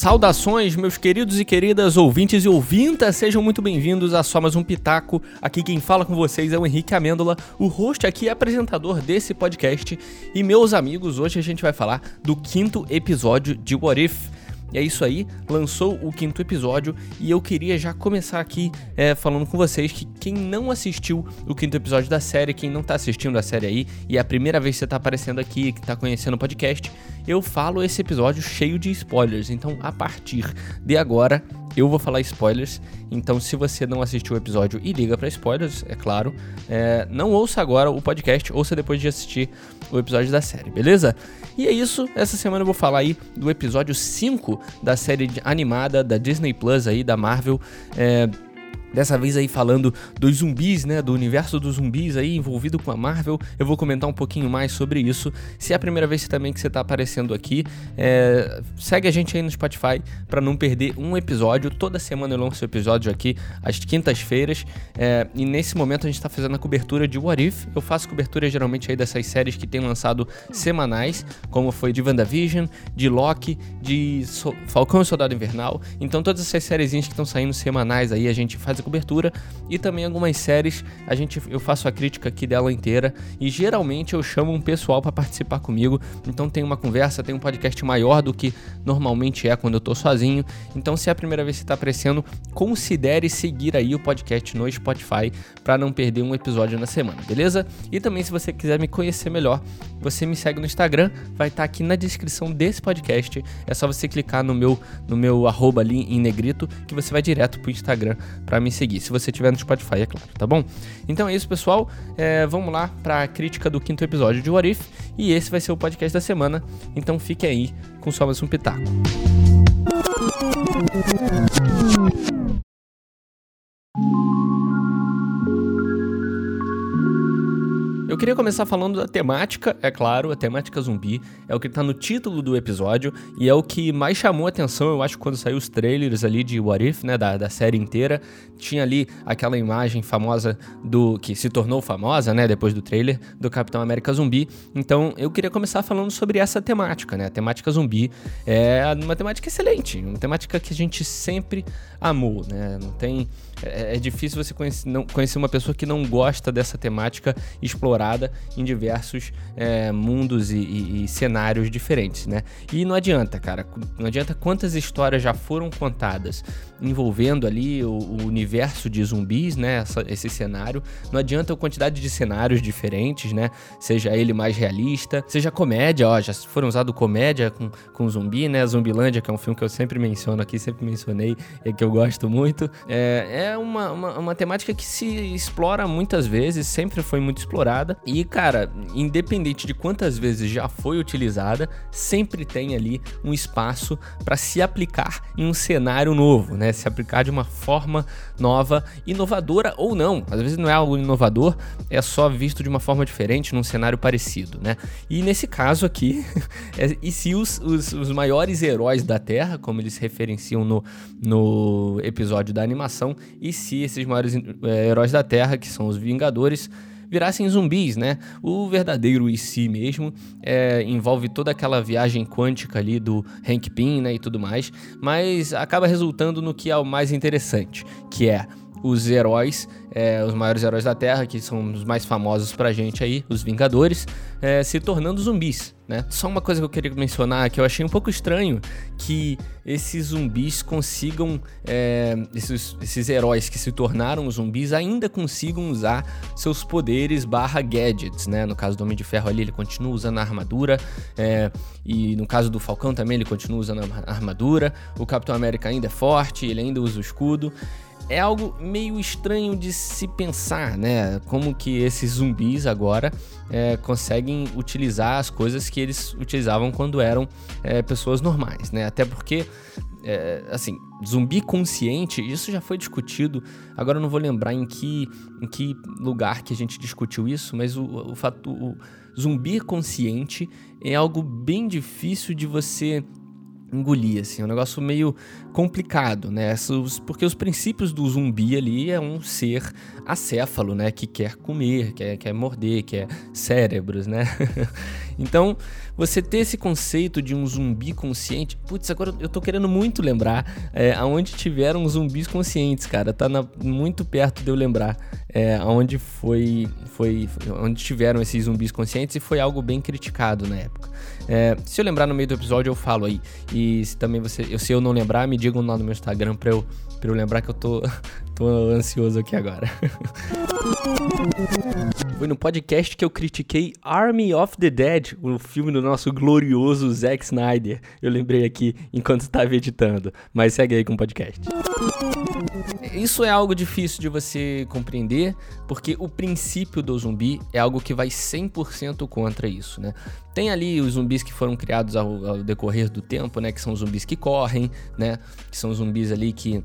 Saudações, meus queridos e queridas ouvintes e ouvintas, sejam muito bem-vindos a só mais um Pitaco. Aqui quem fala com vocês é o Henrique Amêndola, o host aqui e apresentador desse podcast. E meus amigos, hoje a gente vai falar do quinto episódio de What If. E é isso aí, lançou o quinto episódio e eu queria já começar aqui é, falando com vocês que quem não assistiu o quinto episódio da série, quem não tá assistindo a série aí e é a primeira vez que você tá aparecendo aqui, que tá conhecendo o podcast, eu falo esse episódio cheio de spoilers. Então, a partir de agora, eu vou falar spoilers. Então, se você não assistiu o episódio e liga para spoilers, é claro, é, não ouça agora o podcast, ouça depois de assistir o episódio da série, beleza? E é isso, essa semana eu vou falar aí do episódio 5 da série animada da Disney Plus aí, da Marvel. É, Dessa vez aí falando dos zumbis, né, do universo dos zumbis aí envolvido com a Marvel, eu vou comentar um pouquinho mais sobre isso. Se é a primeira vez também que você está aparecendo aqui, é... segue a gente aí no Spotify para não perder um episódio. Toda semana eu lanço episódio aqui às quintas-feiras é... e nesse momento a gente está fazendo a cobertura de What If. Eu faço cobertura geralmente aí dessas séries que tem lançado semanais, como foi de WandaVision, de Loki, de so... Falcão e Soldado Invernal. Então todas essas séries que estão saindo semanais aí a gente faz a cobertura e também algumas séries a gente eu faço a crítica aqui dela inteira e geralmente eu chamo um pessoal para participar comigo. Então tem uma conversa, tem um podcast maior do que normalmente é quando eu tô sozinho. Então se é a primeira vez que você tá aparecendo, considere seguir aí o podcast no Spotify para não perder um episódio na semana, beleza? E também se você quiser me conhecer melhor, você me segue no Instagram, vai estar tá aqui na descrição desse podcast. É só você clicar no meu no meu arroba ali em negrito que você vai direto pro Instagram para me me seguir, se você tiver no Spotify, é claro, tá bom? Então é isso, pessoal. É, vamos lá para a crítica do quinto episódio de What If, e esse vai ser o podcast da semana. Então fique aí com só mais um pitaco. Queria começar falando da temática, é claro, a temática zumbi, é o que tá no título do episódio e é o que mais chamou atenção, eu acho, quando saiu os trailers ali de What If, né, da, da série inteira. Tinha ali aquela imagem famosa do que se tornou famosa, né, depois do trailer, do Capitão América Zumbi. Então eu queria começar falando sobre essa temática, né? A temática zumbi é uma temática excelente, uma temática que a gente sempre amou, né? Não tem. É, é difícil você conhecer, não, conhecer uma pessoa que não gosta dessa temática explorada em diversos é, mundos e, e, e, cenários diferentes, né? E não adianta, cara. Não adianta quantas histórias já foram contadas envolvendo ali o, o universo de zumbis, né? Essa, esse cenário. Não adianta a quantidade de cenários diferentes, né? Seja ele mais realista, seja comédia, ó, já foram usados comédia com, com zumbi, né? Zumbilândia, que é um filme que eu sempre menciono aqui, sempre mencionei, e que eu gosto muito. É, é uma, uma, uma temática que se explora muitas vezes, sempre foi muito explorada. E, cara, independente de quantas vezes já foi utilizada, sempre tem ali um espaço para se aplicar em um cenário novo, né? Se aplicar de uma forma nova, inovadora ou não. Às vezes não é algo inovador, é só visto de uma forma diferente, num cenário parecido, né? E nesse caso aqui, é, e se os, os, os maiores heróis da Terra, como eles referenciam no, no episódio da animação e se esses maiores é, heróis da Terra, que são os Vingadores, virassem zumbis, né? O verdadeiro e si mesmo é, envolve toda aquela viagem quântica ali do Hank Pym, né, e tudo mais, mas acaba resultando no que é o mais interessante, que é os heróis, é, os maiores heróis da Terra, que são os mais famosos pra gente aí, os Vingadores, é, se tornando zumbis, né? Só uma coisa que eu queria mencionar, que eu achei um pouco estranho, que esses zumbis consigam, é, esses, esses heróis que se tornaram zumbis ainda consigam usar seus poderes barra gadgets, né? No caso do Homem de Ferro ali, ele continua usando a armadura, é, e no caso do Falcão também, ele continua usando a armadura, o Capitão América ainda é forte, ele ainda usa o escudo, é algo meio estranho de se pensar, né? Como que esses zumbis agora é, conseguem utilizar as coisas que eles utilizavam quando eram é, pessoas normais, né? Até porque, é, assim, zumbi consciente, isso já foi discutido. Agora eu não vou lembrar em que, em que lugar que a gente discutiu isso, mas o, o fato. O zumbi consciente é algo bem difícil de você engolir, assim, é um negócio meio complicado, né? Porque os princípios do zumbi ali é um ser acéfalo, né? Que quer comer, quer, quer morder, quer cérebros, né? então, você ter esse conceito de um zumbi consciente, putz, agora eu tô querendo muito lembrar é, aonde tiveram zumbis conscientes, cara, tá na, muito perto de eu lembrar é, aonde foi, foi, onde tiveram esses zumbis conscientes e foi algo bem criticado na época. É, se eu lembrar no meio do episódio, eu falo aí. E se também você, se eu não lembrar, me digam lá no meu Instagram pra eu, pra eu lembrar que eu tô, tô ansioso aqui agora. Foi no podcast que eu critiquei Army of the Dead, o filme do nosso glorioso Zack Snyder. Eu lembrei aqui enquanto estava editando, mas segue aí com o podcast. Isso é algo difícil de você compreender, porque o princípio do zumbi é algo que vai 100% contra isso, né? Tem ali os zumbis que foram criados ao, ao decorrer do tempo, né? Que são zumbis que correm, né? Que são zumbis ali que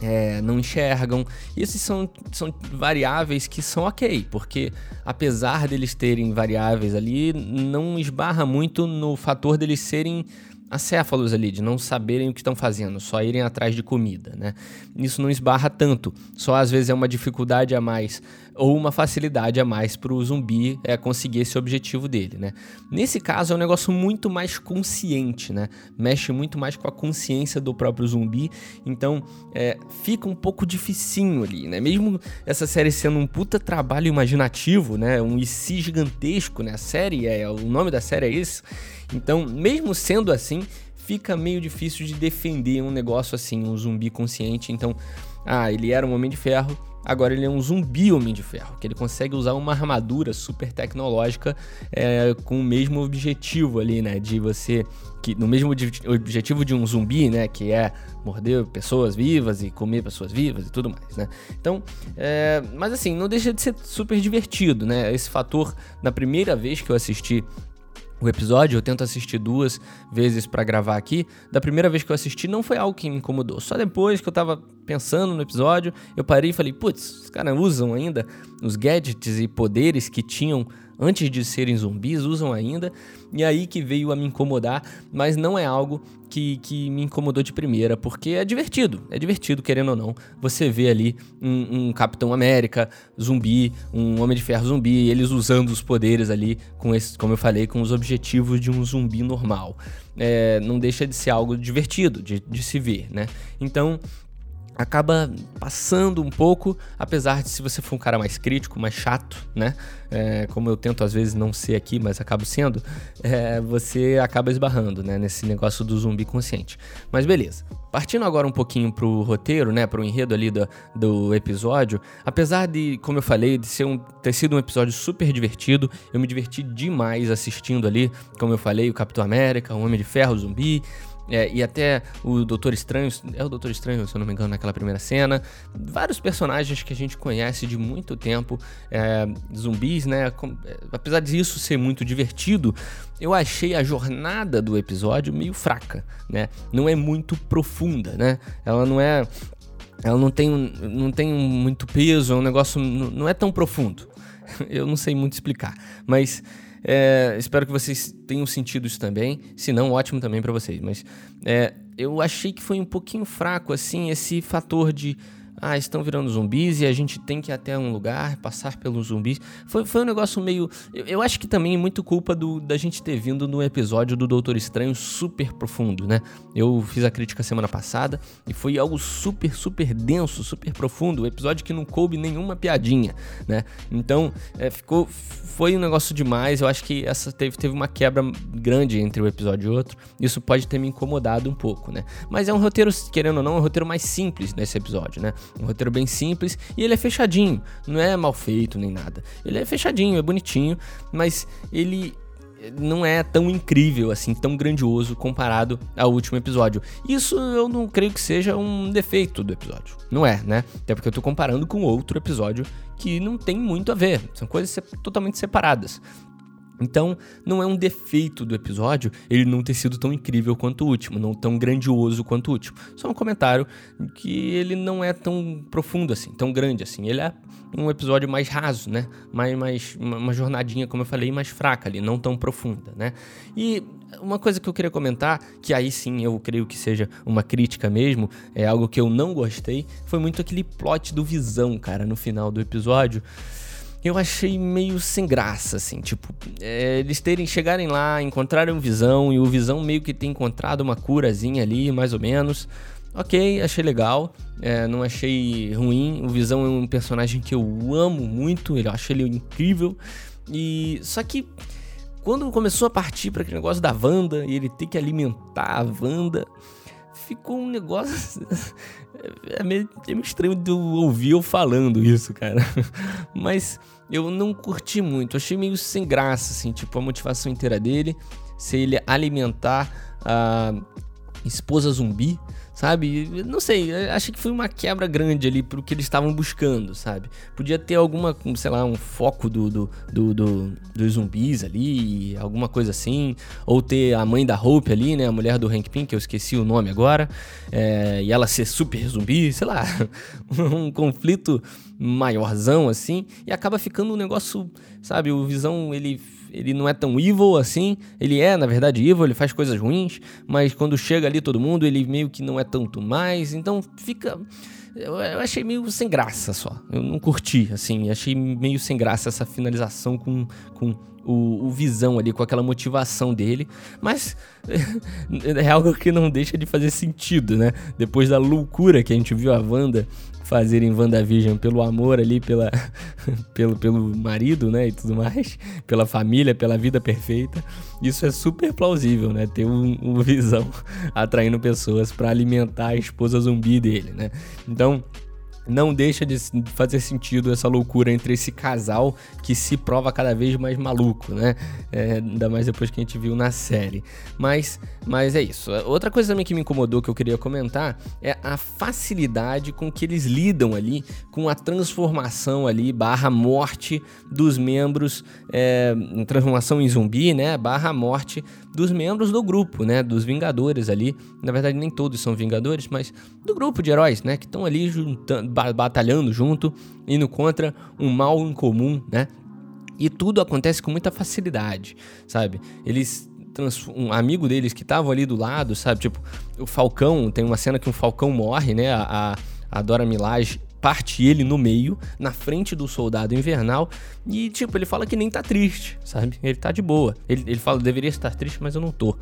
é, não enxergam. Esses são, são variáveis que são ok, porque apesar deles terem variáveis ali, não esbarra muito no fator deles serem acéfalos ali, de não saberem o que estão fazendo, só irem atrás de comida, né? Isso não esbarra tanto, só às vezes é uma dificuldade a mais ou uma facilidade a mais para o zumbi é, conseguir esse objetivo dele, né? Nesse caso é um negócio muito mais consciente, né? Mexe muito mais com a consciência do próprio zumbi, então é, fica um pouco dificinho ali, né? Mesmo essa série sendo um puta trabalho imaginativo, né? Um IC gigantesco, né? A série, é, o nome da série é esse, então, mesmo sendo assim, fica meio difícil de defender um negócio assim, um zumbi consciente. Então, ah, ele era um homem de ferro, agora ele é um zumbi homem de ferro, que ele consegue usar uma armadura super tecnológica é, com o mesmo objetivo ali, né? De você. Que, no mesmo objetivo de um zumbi, né? Que é morder pessoas vivas e comer pessoas vivas e tudo mais, né? Então, é, mas assim, não deixa de ser super divertido, né? Esse fator, na primeira vez que eu assisti o episódio, eu tento assistir duas vezes para gravar aqui. Da primeira vez que eu assisti, não foi algo que me incomodou. Só depois que eu tava pensando no episódio, eu parei e falei: putz, os caras usam ainda os gadgets e poderes que tinham antes de serem zumbis, usam ainda. E aí que veio a me incomodar, mas não é algo que, que me incomodou de primeira, porque é divertido, é divertido, querendo ou não. Você vê ali um, um Capitão América zumbi, um Homem de Ferro zumbi, eles usando os poderes ali, com esse, como eu falei, com os objetivos de um zumbi normal. É, não deixa de ser algo divertido de, de se ver, né? Então, acaba passando um pouco, apesar de se você for um cara mais crítico, mais chato, né? É, como eu tento às vezes não ser aqui, mas acabo sendo, é, você acaba esbarrando, né? Nesse negócio do zumbi consciente. Mas beleza. Partindo agora um pouquinho pro roteiro, né? Pro enredo ali do, do episódio, apesar de, como eu falei, de ser um, ter sido um episódio super divertido, eu me diverti demais assistindo ali, como eu falei, o Capitão América, o Homem de Ferro, o zumbi. É, e até o Doutor Estranho, é o Doutor Estranho, se eu não me engano, naquela primeira cena. Vários personagens que a gente conhece de muito tempo, é, zumbis, né? Com, é, apesar disso ser muito divertido, eu achei a jornada do episódio meio fraca, né? Não é muito profunda, né? Ela não é. Ela não tem, não tem muito peso, é um negócio. Não é tão profundo. Eu não sei muito explicar, mas é, espero que vocês tenham sentido isso também. Se não, ótimo também para vocês. Mas é, eu achei que foi um pouquinho fraco, assim, esse fator de ah, estão virando zumbis e a gente tem que ir até um lugar, passar pelos zumbis. Foi, foi um negócio meio. Eu, eu acho que também é muito culpa do, da gente ter vindo no episódio do Doutor Estranho super profundo, né? Eu fiz a crítica semana passada e foi algo super, super denso, super profundo. Um episódio que não coube nenhuma piadinha, né? Então, é, ficou. Foi um negócio demais. Eu acho que essa teve, teve uma quebra grande entre o episódio e outro. Isso pode ter me incomodado um pouco, né? Mas é um roteiro, querendo ou não, é um roteiro mais simples nesse episódio, né? Um roteiro bem simples e ele é fechadinho, não é mal feito nem nada. Ele é fechadinho, é bonitinho, mas ele não é tão incrível assim, tão grandioso comparado ao último episódio. Isso eu não creio que seja um defeito do episódio. Não é, né? Até porque eu tô comparando com outro episódio que não tem muito a ver. São coisas totalmente separadas. Então, não é um defeito do episódio ele não ter sido tão incrível quanto o último, não tão grandioso quanto o último. Só um comentário que ele não é tão profundo assim, tão grande assim. Ele é um episódio mais raso, né? Mais, mais uma jornadinha, como eu falei, mais fraca ali, não tão profunda, né? E uma coisa que eu queria comentar, que aí sim eu creio que seja uma crítica mesmo, é algo que eu não gostei, foi muito aquele plot do Visão, cara, no final do episódio eu achei meio sem graça, assim, tipo, é, eles terem, chegarem lá, encontrarem o Visão, e o Visão meio que tem encontrado uma curazinha ali, mais ou menos. Ok, achei legal, é, não achei ruim. O Visão é um personagem que eu amo muito, eu acho ele incrível. E só que quando começou a partir para aquele negócio da Wanda e ele ter que alimentar a Wanda, ficou um negócio. é, meio, é meio estranho de ouvir eu falando isso, cara. Mas eu não curti muito. Achei meio sem graça, assim, tipo, a motivação inteira dele. Se ele alimentar a esposa zumbi sabe? Não sei, acho que foi uma quebra grande ali pro que eles estavam buscando, sabe? Podia ter alguma, sei lá, um foco do, do, do, do, dos zumbis ali, alguma coisa assim, ou ter a mãe da Hope ali, né? A mulher do Hank Pym, que eu esqueci o nome agora, é, e ela ser super zumbi, sei lá, um conflito maiorzão assim, e acaba ficando um negócio, sabe? O Visão, ele ele não é tão evil assim. Ele é, na verdade, evil, ele faz coisas ruins, mas quando chega ali todo mundo, ele meio que não é tanto mais. Então fica. Eu, achei meio sem graça só. Eu não curti, assim. Achei meio sem graça essa finalização com, com o, o, Visão ali, com aquela motivação dele. Mas é algo que não deixa de fazer sentido, né? Depois da loucura que a gente viu a Wanda fazerem WandaVision pelo amor ali, pela, pelo, pelo marido, né, e tudo mais, pela família, pela vida perfeita. Isso é super plausível, né, ter um, um visão atraindo pessoas para alimentar a esposa zumbi dele, né. Então, não deixa de fazer sentido essa loucura entre esse casal que se prova cada vez mais maluco, né? É, ainda mais depois que a gente viu na série. Mas, mas é isso. Outra coisa também que me incomodou que eu queria comentar é a facilidade com que eles lidam ali com a transformação ali, barra morte dos membros, é, transformação em zumbi, né? Barra morte dos membros do grupo, né? Dos Vingadores ali. Na verdade, nem todos são Vingadores, mas do grupo de heróis, né? Que estão ali juntando, batalhando junto, indo contra um mal incomum, né? E tudo acontece com muita facilidade, sabe? Eles um amigo deles que estavam ali do lado, sabe? Tipo, o Falcão, tem uma cena que um Falcão morre, né? A, a Dora Milaje parte ele no meio, na frente do soldado invernal, e tipo, ele fala que nem tá triste, sabe? Ele tá de boa. Ele, ele fala, deveria estar triste, mas eu não tô.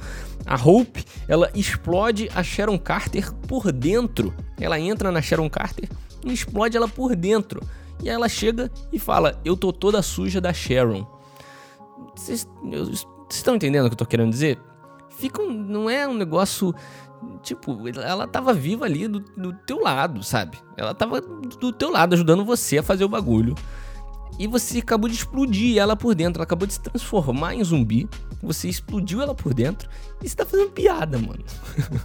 A Hope, ela explode a Sharon Carter por dentro. Ela entra na Sharon Carter e explode ela por dentro. E aí ela chega e fala: Eu tô toda suja da Sharon. Vocês estão entendendo o que eu tô querendo dizer? Fica um, não é um negócio Tipo, ela tava viva ali do, do teu lado, sabe? Ela tava do teu lado, ajudando você a fazer o bagulho. E você acabou de explodir ela por dentro. Ela acabou de se transformar em zumbi. Você explodiu ela por dentro. E você tá fazendo piada, mano.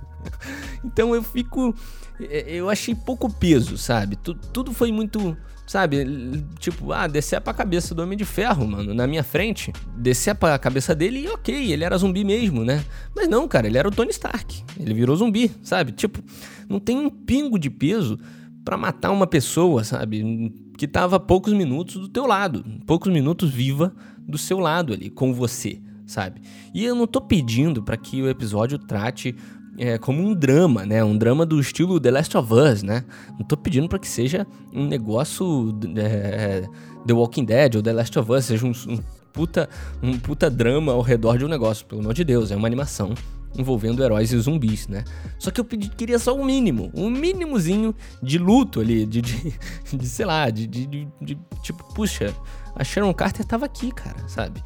então eu fico. É, eu achei pouco peso, sabe? Tudo foi muito Sabe? Tipo, ah, descer pra cabeça do Homem de Ferro, mano, na minha frente. Descer pra cabeça dele e ok, ele era zumbi mesmo, né? Mas não, cara, ele era o Tony Stark. Ele virou zumbi, sabe? Tipo, não tem um pingo de peso para matar uma pessoa, sabe? Que tava poucos minutos do teu lado, poucos minutos viva do seu lado ali, com você, sabe? E eu não tô pedindo para que o episódio trate é, como um drama, né? Um drama do estilo The Last of Us, né? Não tô pedindo para que seja um negócio é, The Walking Dead ou The Last of Us, seja um, um, puta, um puta drama ao redor de um negócio, pelo amor de Deus, é uma animação envolvendo heróis e zumbis, né? Só que eu pedi, queria só um mínimo, um mínimozinho de luto ali, de, de, de sei lá, de, de, de, tipo, puxa, a Sharon Carter tava aqui, cara, sabe?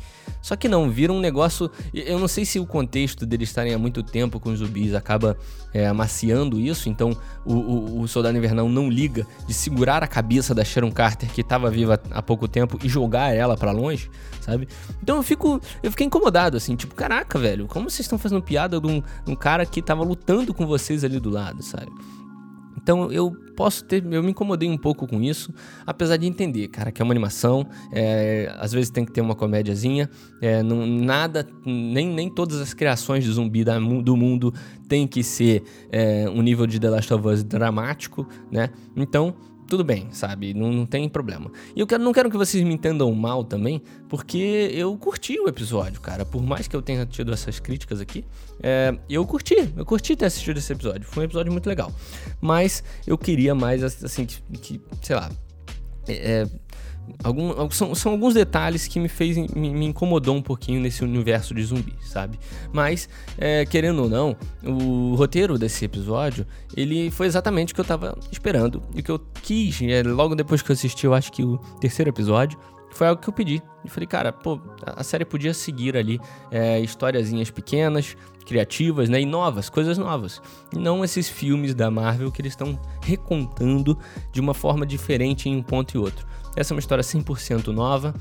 Só que não, vira um negócio. Eu não sei se o contexto deles estarem há muito tempo com os zumbis acaba é, amaciando isso, então o, o, o, Soldado Invernal não liga de segurar a cabeça da Sharon Carter, que estava viva há pouco tempo, e jogar ela para longe, sabe? Então eu fico. Eu fiquei incomodado, assim, tipo, caraca, velho, como vocês estão fazendo piada de um, um cara que tava lutando com vocês ali do lado, sabe? Então eu posso ter, eu me incomodei um pouco com isso, apesar de entender, cara, que é uma animação, é, às vezes tem que ter uma comédiazinha, é, não, nada, nem, nem todas as criações de zumbi da, do mundo tem que ser é, um nível de The Last of Us dramático, né? Então, tudo bem, sabe? Não, não, tem problema. E eu quero, não quero que vocês me entendam mal também, porque eu curti o episódio, cara. Por mais que eu tenha tido essas críticas aqui, é, eu curti. Eu curti ter assistido esse episódio. Foi um episódio muito legal. Mas eu queria mais, assim, que, que sei lá. É, Algum, são, são alguns detalhes que me fez me, me, incomodou um pouquinho nesse universo de zumbi, sabe? Mas, é, querendo ou não, o roteiro desse episódio, ele foi exatamente o que eu tava esperando e o que eu quis. É, logo depois que eu assisti, eu acho que o terceiro episódio, foi algo que eu pedi. E falei, cara, pô, a série podia seguir ali é, historiazinhas pequenas, criativas, né? E novas, coisas novas. E não esses filmes da Marvel que eles estão recontando de uma forma diferente em um ponto e outro. Essa é uma história 100% nova.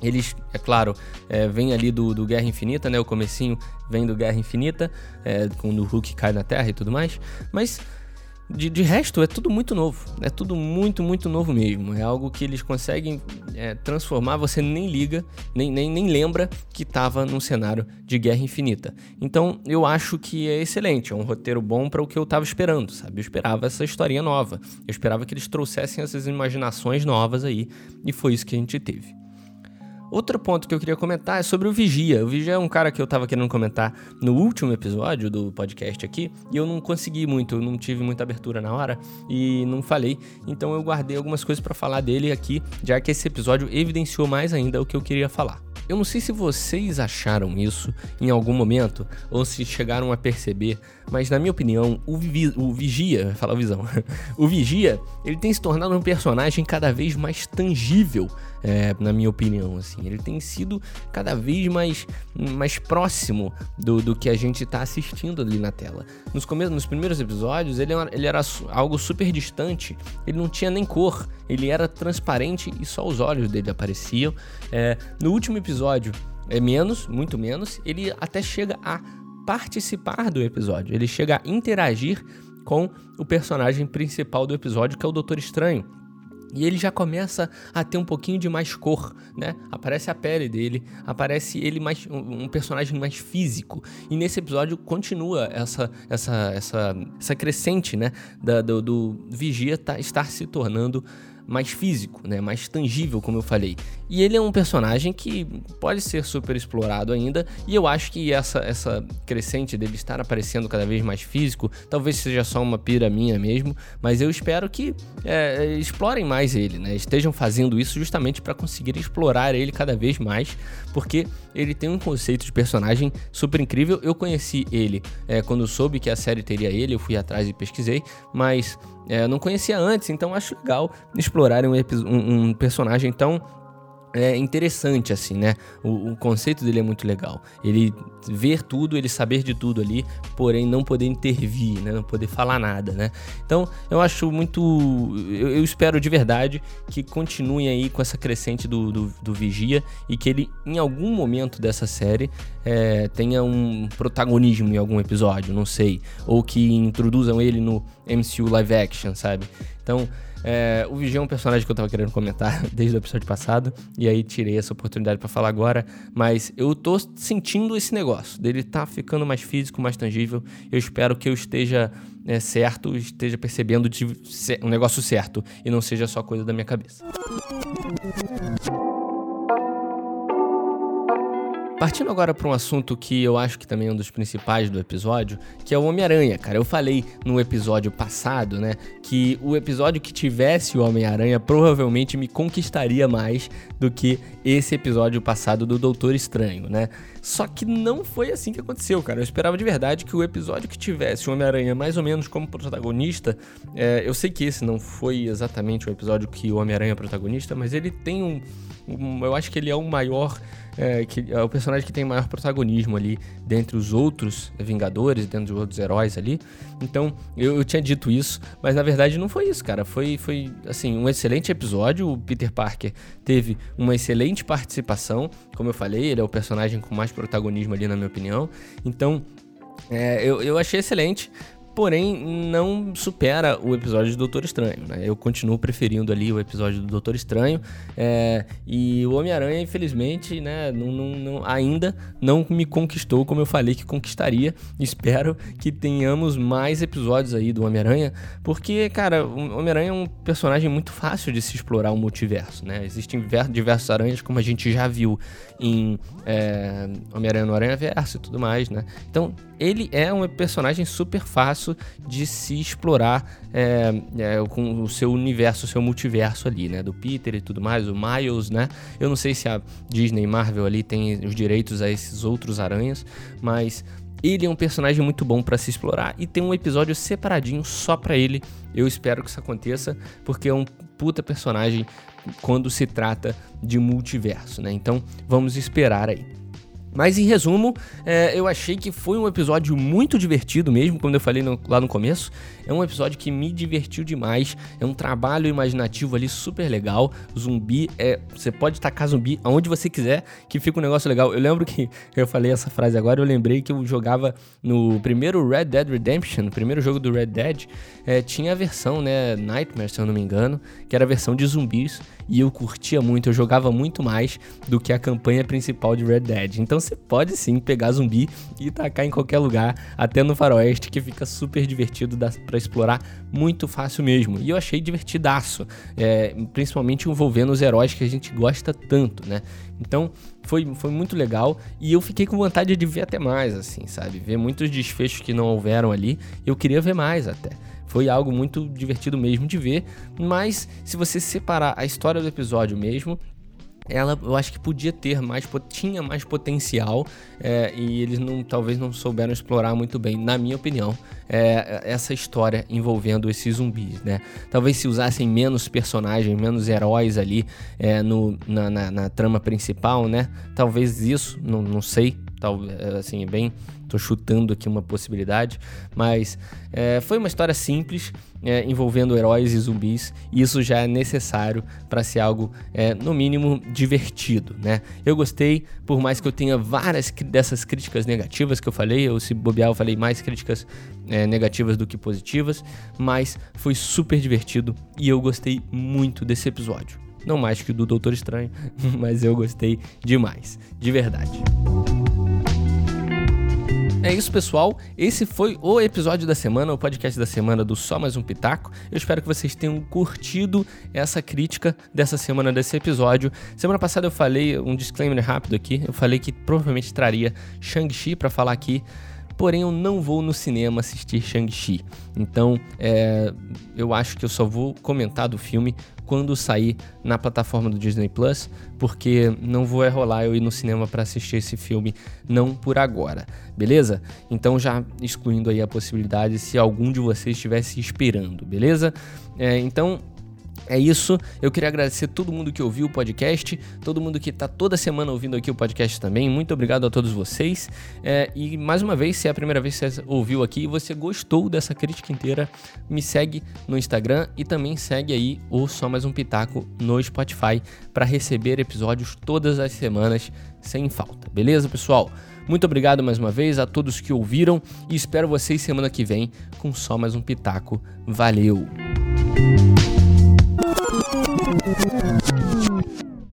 Eles, é claro, é, vem ali do, do, Guerra Infinita, né? O comecinho vem do Guerra Infinita, é, quando o Hulk cai na Terra e tudo mais. Mas de, de, resto, é tudo muito novo. É tudo muito, muito novo mesmo. É algo que eles conseguem é, transformar, você nem liga, nem, nem, nem lembra que estava num cenário de Guerra Infinita. Então, eu acho que é excelente. É um roteiro bom para o que eu estava esperando, sabe? Eu esperava essa historinha nova. Eu esperava que eles trouxessem essas imaginações novas aí. E foi isso que a gente teve. Outro ponto que eu queria comentar é sobre o Vigia. O Vigia é um cara que eu tava querendo comentar no último episódio do podcast aqui e eu não consegui muito, não tive muita abertura na hora e não falei. Então eu guardei algumas coisas para falar dele aqui, já que esse episódio evidenciou mais ainda o que eu queria falar. Eu não sei se vocês acharam isso em algum momento ou se chegaram a perceber, mas na minha opinião, o, vi o Vigia, falar visão, o Vigia, ele tem se tornado um personagem cada vez mais tangível é, na minha opinião, assim. Ele tem sido cada vez mais, mais próximo do, do que a gente está assistindo ali na tela. Nos, come nos primeiros episódios, ele, ele era algo super distante, ele não tinha nem cor, ele era transparente e só os olhos dele apareciam. É, no último episódio, é menos, muito menos, ele até chega a participar do episódio, ele chega a interagir com o personagem principal do episódio, que é o Doutor Estranho. E ele já começa a ter um pouquinho de mais cor, né? Aparece a pele dele, aparece ele mais um personagem mais físico. E nesse episódio continua essa essa essa, essa crescente, né, da, do, do vigia tá, estar se tornando mais físico, né, mais tangível, como eu falei. E ele é um personagem que pode ser super explorado ainda, e eu acho que essa, essa crescente dele estar aparecendo cada vez mais físico, talvez seja só uma pira minha mesmo, mas eu espero que é, explorem mais ele, né, estejam fazendo isso justamente para conseguir explorar ele cada vez mais, porque ele tem um conceito de personagem super incrível. Eu conheci ele é, quando soube que a série teria ele, eu fui atrás e pesquisei, mas é, não conhecia antes, então acho legal explorarem um, um, um personagem tão é interessante, assim, né? O, o, conceito dele é muito legal. Ele ver tudo, ele saber de tudo ali, porém não poder intervir, né? Não poder falar nada, né? Então, eu acho muito. Eu, eu espero de verdade que continuem aí com essa crescente do, do, do Vigia e que ele, em algum momento dessa série, é, tenha um protagonismo em algum episódio, não sei. Ou que introduzam ele no MCU live action, sabe? Então, é, o Vigia é um personagem que eu tava querendo comentar desde o episódio passado, e aí tirei essa oportunidade para falar agora, mas eu tô sentindo esse negócio, dele tá ficando mais físico, mais tangível. Eu espero que eu esteja é, certo, esteja percebendo de um negócio certo, e não seja só coisa da minha cabeça. Partindo agora para um assunto que eu acho que também é um dos principais do episódio, que é o Homem-Aranha, cara. Eu falei no episódio passado, né, que o episódio que tivesse o Homem-Aranha provavelmente me conquistaria mais do que esse episódio passado do Doutor Estranho, né? Só que não foi assim que aconteceu, cara. Eu esperava de verdade que o episódio que tivesse o Homem-Aranha mais ou menos como protagonista, é, eu sei que esse não foi exatamente o episódio que o Homem-Aranha é protagonista, mas ele tem um, um, eu acho que ele é o maior é, que é o personagem que tem maior protagonismo ali dentre os outros Vingadores, dentre os outros heróis ali. Então, eu, eu, tinha dito isso, mas na verdade não foi isso, cara. Foi, foi assim, um excelente episódio. O Peter Parker teve uma excelente participação. Como eu falei, ele é o personagem com mais protagonismo ali, na minha opinião. Então, é, eu, eu achei excelente porém não supera o episódio do Doutor Estranho, né? Eu continuo preferindo ali o episódio do Doutor Estranho é, e o Homem-Aranha, infelizmente, né, não, não, não, ainda não me conquistou como eu falei que conquistaria. Espero que tenhamos mais episódios aí do Homem-Aranha, porque, cara, o Homem-Aranha é um personagem muito fácil de se explorar o multiverso, né? Existem diversos aranhas, como a gente já viu em é, Homem-Aranha no Aranha Verso e tudo mais, né? Então, ele é um personagem super fácil de se explorar é, é, com o seu universo, o seu multiverso ali, né? Do Peter e tudo mais, o Miles, né? Eu não sei se a Disney Marvel ali tem os direitos a esses outros aranhas, mas ele é um personagem muito bom para se explorar e tem um episódio separadinho só para ele. Eu espero que isso aconteça, porque é um puta personagem quando se trata de multiverso, né? Então, vamos esperar aí. Mas em resumo, é, eu achei que foi um episódio muito divertido mesmo, como eu falei no, lá no começo. É um episódio que me divertiu demais. É um trabalho imaginativo ali super legal. Zumbi é. Você pode tacar zumbi aonde você quiser, que fica um negócio legal. Eu lembro que eu falei essa frase agora, eu lembrei que eu jogava no primeiro Red Dead Redemption, no primeiro jogo do Red Dead, é, tinha a versão, né, Nightmare, se eu não me engano, que era a versão de zumbis. E eu curtia muito, eu jogava muito mais do que a campanha principal de Red Dead. Então você pode sim pegar zumbi e tacar em qualquer lugar, até no faroeste, que fica super divertido para explorar, muito fácil mesmo. E eu achei divertidaço, é, principalmente envolvendo os heróis que a gente gosta tanto, né? Então foi, foi muito legal e eu fiquei com vontade de ver até mais, assim, sabe? Ver muitos desfechos que não houveram ali, eu queria ver mais até. Foi algo muito divertido mesmo de ver, mas se você separar a história do episódio mesmo, ela eu acho que podia ter mais tinha mais potencial é, e eles não talvez não souberam explorar muito bem na minha opinião é, essa história envolvendo esses zumbis né? Talvez se usassem menos personagens menos heróis ali é, no, na, na, na, trama principal né? Talvez isso não, não sei tal assim bem Tô chutando aqui uma possibilidade, mas é, foi uma história simples é, envolvendo heróis e zumbis, e isso já é necessário para ser algo, é, no mínimo, divertido, né? Eu gostei, por mais que eu tenha várias dessas críticas negativas que eu falei, ou se bobear, eu falei mais críticas é, negativas do que positivas, mas foi super divertido e eu gostei muito desse episódio. Não mais que o do Doutor Estranho, mas eu gostei demais, de verdade. É isso, pessoal. Esse foi o episódio da semana, o podcast da semana do Só Mais Um Pitaco. Eu espero que vocês tenham curtido essa crítica dessa semana, desse episódio. Semana passada eu falei, um disclaimer rápido aqui, eu falei que provavelmente traria Shang-Chi para falar aqui porém eu não vou no cinema assistir Shang-Chi. Então, é, eu acho que eu só vou comentar do filme quando sair na plataforma do Disney Plus, porque não vou é rolar eu ir no cinema para assistir esse filme, não por agora, beleza? Então já excluindo aí a possibilidade se algum de vocês estivesse esperando, beleza? É, então é isso. Eu queria agradecer todo mundo que ouviu o podcast, todo mundo que está toda semana ouvindo aqui o podcast também. Muito obrigado a todos vocês. É, e mais uma vez, se é a primeira vez que você ouviu aqui e você gostou dessa crítica inteira, me segue no Instagram e também segue aí o Só Mais Um Pitaco no Spotify para receber episódios todas as semanas sem falta. Beleza, pessoal? Muito obrigado mais uma vez a todos que ouviram e espero vocês semana que vem com só mais um pitaco. Valeu! Música